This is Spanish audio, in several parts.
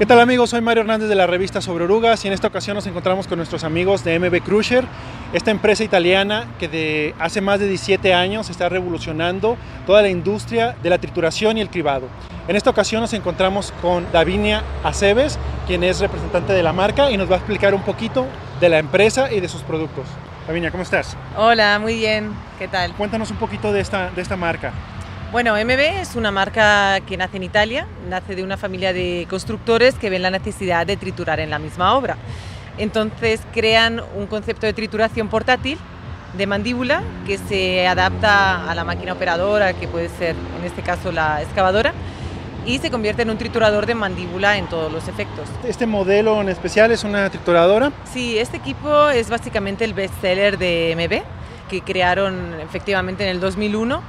¿Qué tal amigos? Soy Mario Hernández de la revista Sobre Orugas y en esta ocasión nos encontramos con nuestros amigos de MB Crusher, esta empresa italiana que de hace más de 17 años está revolucionando toda la industria de la trituración y el cribado. En esta ocasión nos encontramos con Davinia Aceves, quien es representante de la marca y nos va a explicar un poquito de la empresa y de sus productos. Davinia, ¿cómo estás? Hola, muy bien. ¿Qué tal? Cuéntanos un poquito de esta, de esta marca. Bueno, MB es una marca que nace en Italia, nace de una familia de constructores que ven la necesidad de triturar en la misma obra. Entonces crean un concepto de trituración portátil de mandíbula que se adapta a la máquina operadora, que puede ser en este caso la excavadora, y se convierte en un triturador de mandíbula en todos los efectos. ¿Este modelo en especial es una trituradora? Sí, este equipo es básicamente el bestseller de MB, que crearon efectivamente en el 2001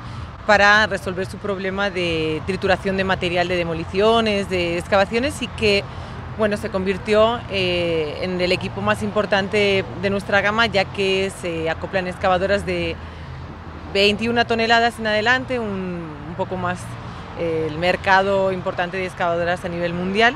para resolver su problema de trituración de material de demoliciones, de excavaciones y que bueno, se convirtió eh, en el equipo más importante de nuestra gama ya que se acoplan excavadoras de 21 toneladas en adelante, un, poco más eh, el mercado importante de excavadoras a nivel mundial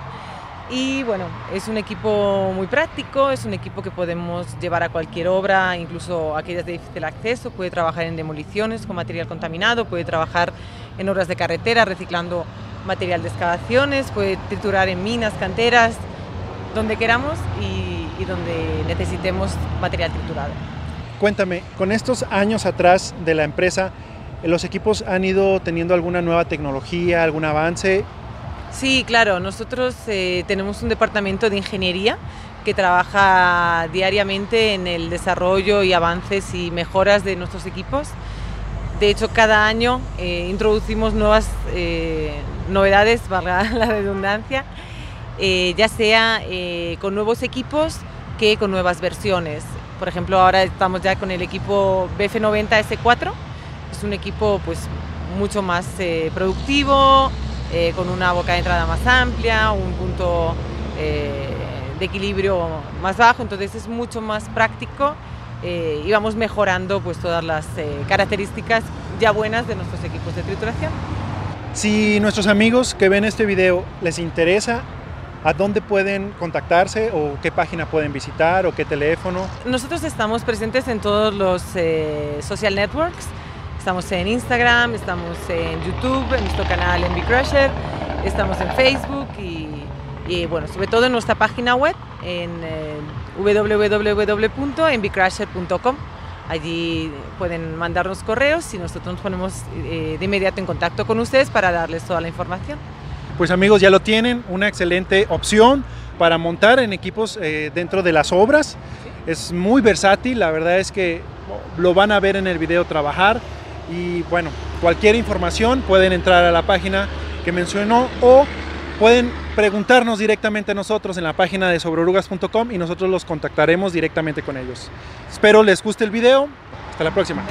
y bueno, es un equipo muy práctico, es un equipo que podemos llevar a cualquier obra, incluso aquellas de difícil acceso, puede trabajar en demoliciones con material contaminado, puede trabajar en obras de carretera reciclando material de excavaciones, puede triturar en minas, canteras, donde queramos y, donde necesitemos material triturado. Cuéntame, con estos años atrás de la empresa, ¿los equipos han ido teniendo alguna nueva tecnología, algún avance? Sí, claro, nosotros eh, tenemos un departamento de ingeniería que trabaja diariamente en el desarrollo y avances y mejoras de nuestros equipos. De hecho, cada año eh, introducimos nuevas eh, novedades, valga la redundancia, ya sea con nuevos equipos que con nuevas versiones. Por ejemplo, ahora estamos ya con el equipo BF90 S4, es un equipo pues mucho más productivo, eh, con una boca de entrada más amplia, un punto eh, de equilibrio más bajo, entonces es mucho más práctico eh, y vamos mejorando pues todas las eh, características ya buenas de nuestros equipos de trituración. Si nuestros amigos que ven este video les interesa, ¿a dónde pueden contactarse o qué página pueden visitar o qué teléfono? Nosotros estamos presentes en todos los eh, social networks. Estamos en Instagram, estamos en YouTube, en nuestro canal Envy Crusher, estamos en Facebook y, y, bueno, sobre todo en nuestra página web en eh, www.envycrusher.com. Allí pueden mandarnos correos y nosotros nos ponemos eh, de inmediato en contacto con ustedes para darles toda la información. Pues amigos, ya lo tienen, una excelente opción para montar en equipos eh, dentro de las obras. Es muy versátil, la verdad es que lo van a ver en el video trabajar y bueno, cualquier información pueden entrar a la página que mencionó o pueden preguntarnos directamente a nosotros en la página de sobreorugas.com y nosotros los contactaremos directamente con ellos. Espero les guste el video. Hasta la próxima.